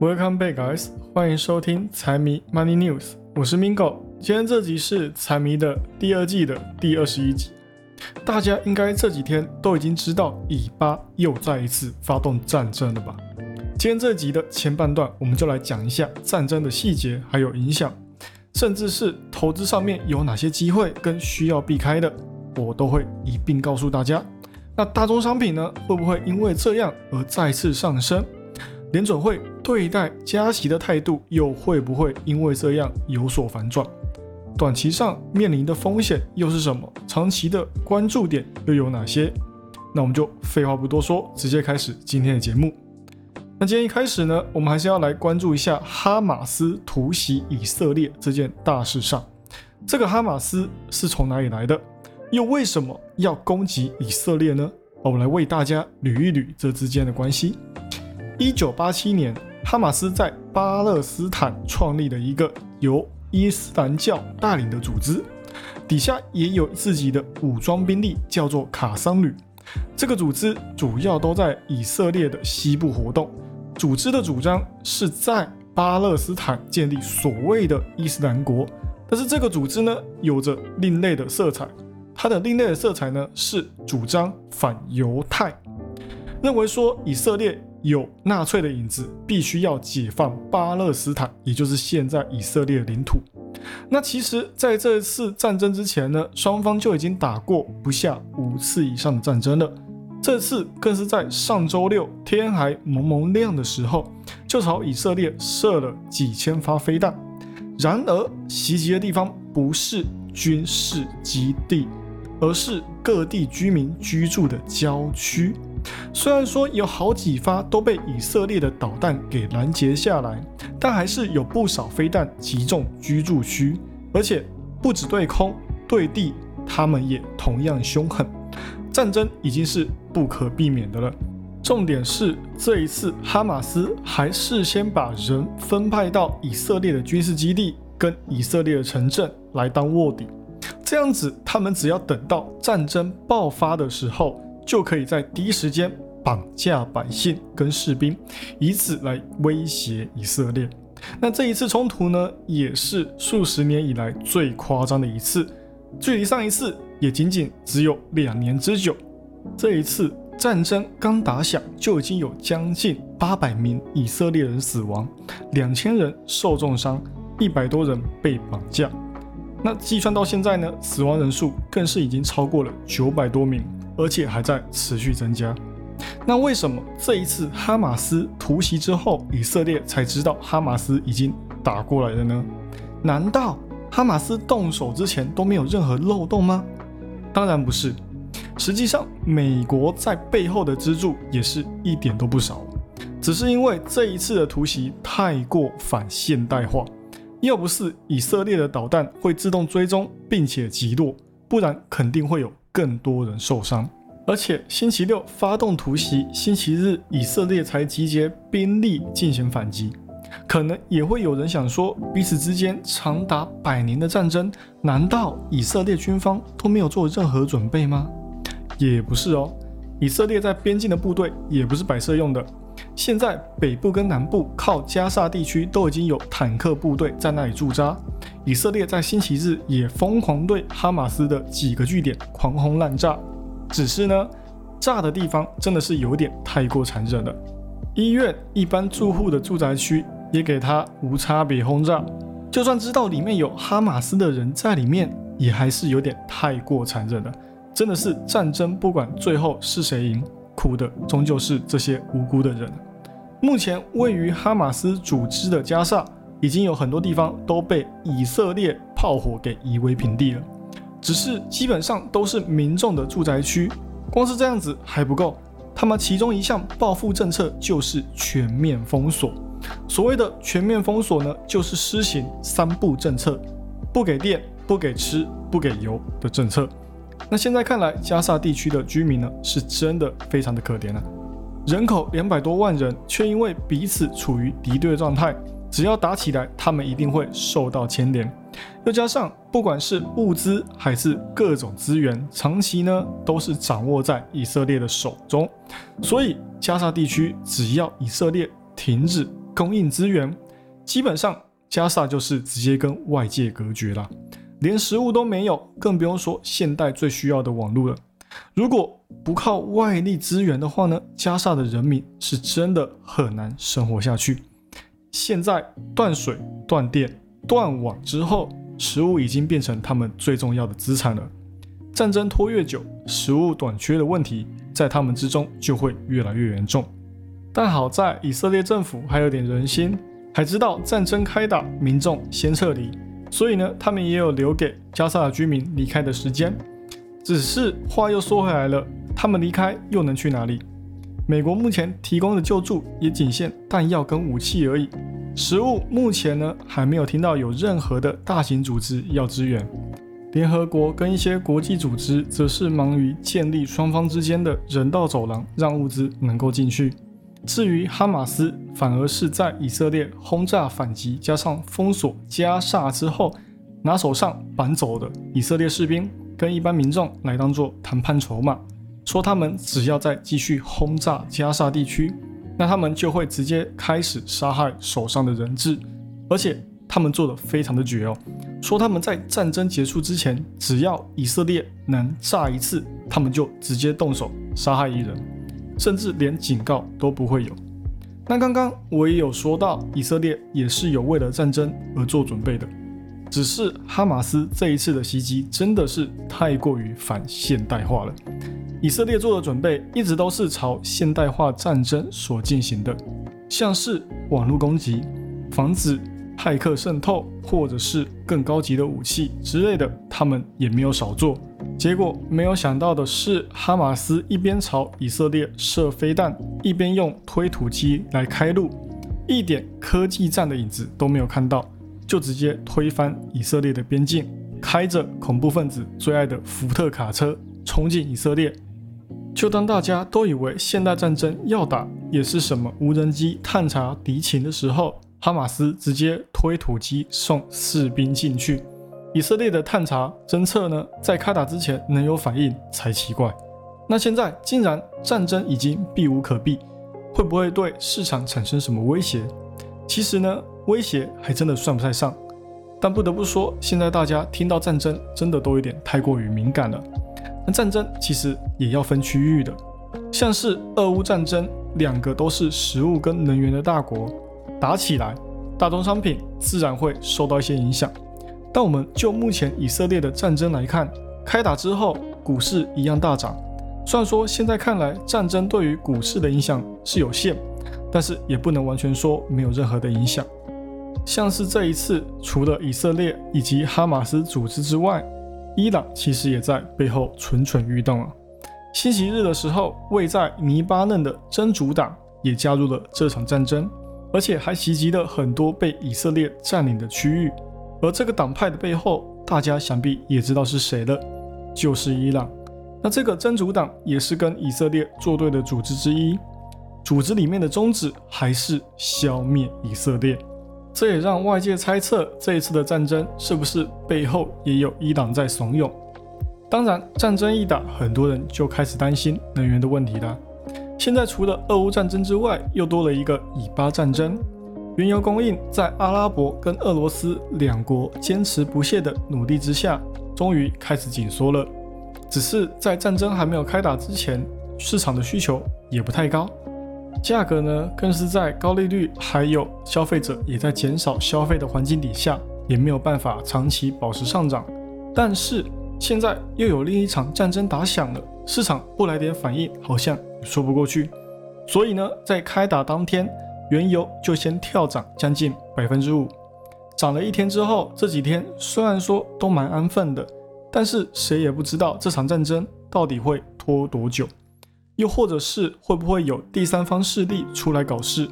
Welcome back, guys！欢迎收听财迷 Money News，我是 Mingo。今天这集是财迷的第二季的第二十一集。大家应该这几天都已经知道以巴又再一次发动战争了吧？今天这集的前半段，我们就来讲一下战争的细节还有影响，甚至是投资上面有哪些机会跟需要避开的，我都会一并告诉大家。那大宗商品呢，会不会因为这样而再次上升？联准会对待加息的态度又会不会因为这样有所反转？短期上面临的风险又是什么？长期的关注点又有哪些？那我们就废话不多说，直接开始今天的节目。那今天一开始呢，我们还是要来关注一下哈马斯突袭以色列这件大事上。这个哈马斯是从哪里来的？又为什么要攻击以色列呢？我们来为大家捋一捋这之间的关系。一九八七年，哈马斯在巴勒斯坦创立了一个由伊斯兰教带领的组织，底下也有自己的武装兵力，叫做卡桑旅。这个组织主要都在以色列的西部活动。组织的主张是在巴勒斯坦建立所谓的伊斯兰国，但是这个组织呢，有着另类的色彩。它的另类的色彩呢，是主张反犹太，认为说以色列。有纳粹的影子，必须要解放巴勒斯坦，也就是现在以色列领土。那其实，在这次战争之前呢，双方就已经打过不下五次以上的战争了。这次更是在上周六天还蒙蒙亮的时候，就朝以色列射了几千发飞弹。然而，袭击的地方不是军事基地，而是各地居民居住的郊区。虽然说有好几发都被以色列的导弹给拦截下来，但还是有不少飞弹击中居住区，而且不止对空对地，他们也同样凶狠。战争已经是不可避免的了。重点是这一次哈马斯还事先把人分派到以色列的军事基地跟以色列的城镇来当卧底，这样子他们只要等到战争爆发的时候。就可以在第一时间绑架百姓跟士兵，以此来威胁以色列。那这一次冲突呢，也是数十年以来最夸张的一次，距离上一次也仅仅只有两年之久。这一次战争刚打响，就已经有将近八百名以色列人死亡，两千人受重伤，一百多人被绑架。那计算到现在呢，死亡人数更是已经超过了九百多名。而且还在持续增加。那为什么这一次哈马斯突袭之后，以色列才知道哈马斯已经打过来了呢？难道哈马斯动手之前都没有任何漏洞吗？当然不是。实际上，美国在背后的资助也是一点都不少。只是因为这一次的突袭太过反现代化，要不是以色列的导弹会自动追踪并且击落，不然肯定会有。更多人受伤，而且星期六发动突袭，星期日以色列才集结兵力进行反击。可能也会有人想说，彼此之间长达百年的战争，难道以色列军方都没有做任何准备吗？也不是哦，以色列在边境的部队也不是摆设用的。现在北部跟南部靠加沙地区都已经有坦克部队在那里驻扎。以色列在星期日也疯狂对哈马斯的几个据点狂轰滥炸，只是呢，炸的地方真的是有点太过残忍了。医院、一般住户的住宅区也给他无差别轰炸，就算知道里面有哈马斯的人在里面，也还是有点太过残忍了。真的是战争，不管最后是谁赢，苦的终究是这些无辜的人。目前位于哈马斯组织的加沙。已经有很多地方都被以色列炮火给夷为平地了，只是基本上都是民众的住宅区。光是这样子还不够，他们其中一项报复政策就是全面封锁。所谓的全面封锁呢，就是施行三不政策：不给电、不给吃、不给油的政策。那现在看来，加沙地区的居民呢，是真的非常的可怜啊，人口两百多万人，却因为彼此处于敌对状态。只要打起来，他们一定会受到牵连。又加上，不管是物资还是各种资源，长期呢都是掌握在以色列的手中。所以，加沙地区只要以色列停止供应资源，基本上加沙就是直接跟外界隔绝了，连食物都没有，更不用说现代最需要的网络了。如果不靠外力资源的话呢，加沙的人民是真的很难生活下去。现在断水、断电、断网之后，食物已经变成他们最重要的资产了。战争拖越久，食物短缺的问题在他们之中就会越来越严重。但好在以色列政府还有点人心，还知道战争开打，民众先撤离，所以呢，他们也有留给加沙的居民离开的时间。只是话又说回来了，他们离开又能去哪里？美国目前提供的救助也仅限弹药跟武器而已，食物目前呢还没有听到有任何的大型组织要支援。联合国跟一些国际组织则是忙于建立双方之间的人道走廊，让物资能够进去。至于哈马斯，反而是在以色列轰炸反击加上封锁加沙之后，拿手上绑走的以色列士兵跟一般民众来当做谈判筹码，说他们只要再继续轰炸加沙地区，那他们就会直接开始杀害手上的人质，而且。他们做的非常的绝哦，说他们在战争结束之前，只要以色列能炸一次，他们就直接动手杀害一人，甚至连警告都不会有。那刚刚我也有说到，以色列也是有为了战争而做准备的，只是哈马斯这一次的袭击真的是太过于反现代化了。以色列做的准备一直都是朝现代化战争所进行的，像是网络攻击，防止。骇客渗透，或者是更高级的武器之类的，他们也没有少做。结果没有想到的是，哈马斯一边朝以色列射飞弹，一边用推土机来开路，一点科技战的影子都没有看到，就直接推翻以色列的边境，开着恐怖分子最爱的福特卡车冲进以色列。就当大家都以为现代战争要打也是什么无人机探查敌情的时候，哈马斯直接推土机送士兵进去，以色列的探查侦测呢，在开打之前能有反应才奇怪。那现在竟然战争已经避无可避，会不会对市场产生什么威胁？其实呢，威胁还真的算不太上。但不得不说，现在大家听到战争真的都有点太过于敏感了。战争其实也要分区域的，像是俄乌战争，两个都是食物跟能源的大国。打起来，大宗商品自然会受到一些影响。但我们就目前以色列的战争来看，开打之后股市一样大涨。虽然说现在看来战争对于股市的影响是有限，但是也不能完全说没有任何的影响。像是这一次，除了以色列以及哈马斯组织之外，伊朗其实也在背后蠢蠢欲动啊。星期日的时候，位在黎巴嫩的真主党也加入了这场战争。而且还袭击了很多被以色列占领的区域，而这个党派的背后，大家想必也知道是谁了，就是伊朗。那这个真主党也是跟以色列作对的组织之一，组织里面的宗旨还是消灭以色列。这也让外界猜测，这一次的战争是不是背后也有伊朗在怂恿？当然，战争一打，很多人就开始担心能源的问题了。现在除了俄乌战争之外，又多了一个以巴战争。原油供应在阿拉伯跟俄罗斯两国坚持不懈的努力之下，终于开始紧缩了。只是在战争还没有开打之前，市场的需求也不太高，价格呢更是在高利率还有消费者也在减少消费的环境底下，也没有办法长期保持上涨。但是现在又有另一场战争打响了，市场不来点反应，好像也。说不过去，所以呢，在开打当天，原油就先跳涨将近百分之五，涨了一天之后，这几天虽然说都蛮安分的，但是谁也不知道这场战争到底会拖多久，又或者是会不会有第三方势力出来搞事，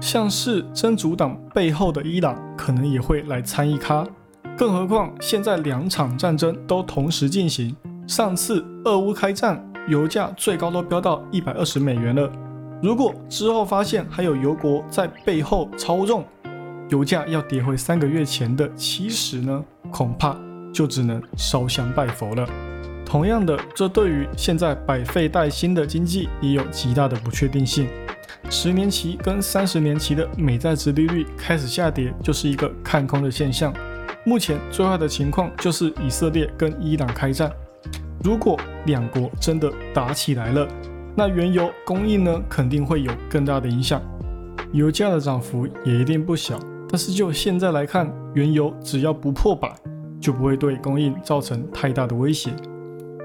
像是真主党背后的伊朗可能也会来参一咖，更何况现在两场战争都同时进行，上次俄乌开战。油价最高都飙到一百二十美元了。如果之后发现还有油国在背后操纵，油价要跌回三个月前的七十呢，恐怕就只能烧香拜佛了。同样的，这对于现在百废待兴的经济也有极大的不确定性。十年期跟三十年期的美债值利率开始下跌，就是一个看空的现象。目前最坏的情况就是以色列跟伊朗开战，如果两国真的打起来了，那原油供应呢肯定会有更大的影响，油价的涨幅也一定不小。但是就现在来看，原油只要不破百，就不会对供应造成太大的威胁。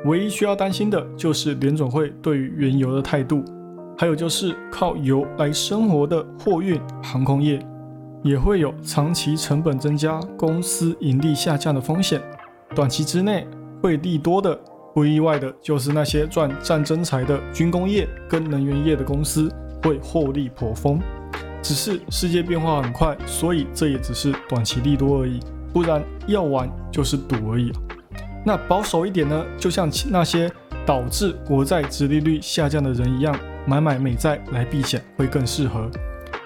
唯一需要担心的就是联总会对于原油的态度。还有就是靠油来生活的货运航空业，也会有长期成本增加、公司盈利下降的风险。短期之内会利多的，不意外的就是那些赚战争财的军工业跟能源业的公司会获利颇丰。只是世界变化很快，所以这也只是短期利多而已。不然要玩就是赌而已。那保守一点呢？就像那些导致国债殖利率下降的人一样。买买美债来避险会更适合，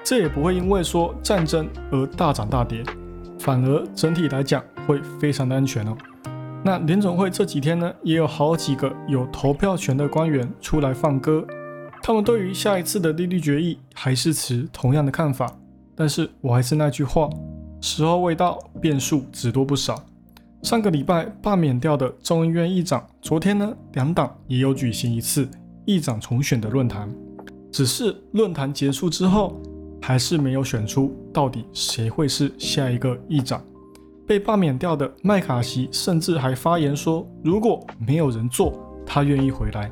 这也不会因为说战争而大涨大跌，反而整体来讲会非常的安全哦。那联总会这几天呢，也有好几个有投票权的官员出来放歌，他们对于下一次的利率决议还是持同样的看法。但是我还是那句话，时候未到，变数只多不少。上个礼拜罢免掉的众议院议长，昨天呢，两党也有举行一次。议长重选的论坛，只是论坛结束之后，还是没有选出到底谁会是下一个议长。被罢免掉的麦卡锡甚至还发言说，如果没有人做，他愿意回来。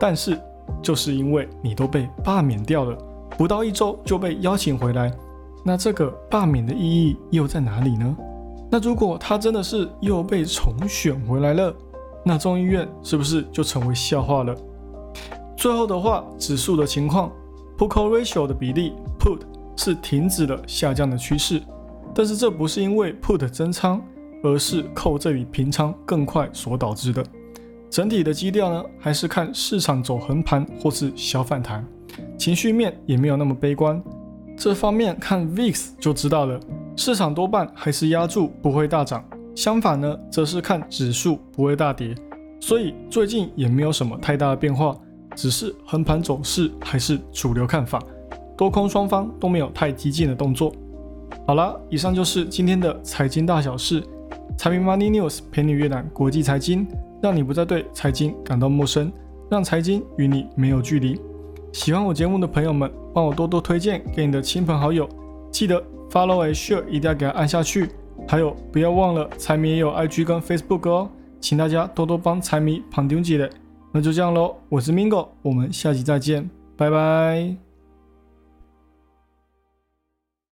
但是就是因为你都被罢免掉了，不到一周就被邀请回来，那这个罢免的意义又在哪里呢？那如果他真的是又被重选回来了，那众议院是不是就成为笑话了？最后的话，指数的情况，Put Call Ratio 的比例，Put 是停止了下降的趋势，但是这不是因为 Put 增仓，而是扣这里平仓更快所导致的。整体的基调呢，还是看市场走横盘或是小反弹，情绪面也没有那么悲观。这方面看 VIX 就知道了，市场多半还是压住不会大涨，相反呢，则是看指数不会大跌，所以最近也没有什么太大的变化。只是横盘走势还是主流看法，多空双方都没有太激进的动作。好了，以上就是今天的财经大小事，财迷 Money News 陪你阅览国际财经，让你不再对财经感到陌生，让财经与你没有距离。喜欢我节目的朋友们，帮我多多推荐给你的亲朋好友，记得 Follow and Share 一定要给它按下去。还有，不要忘了财迷也有 IG 跟 Facebook 哦，请大家多多帮财迷旁听积累。那就这样喽，我是 Mingo，我们下期再见，拜拜。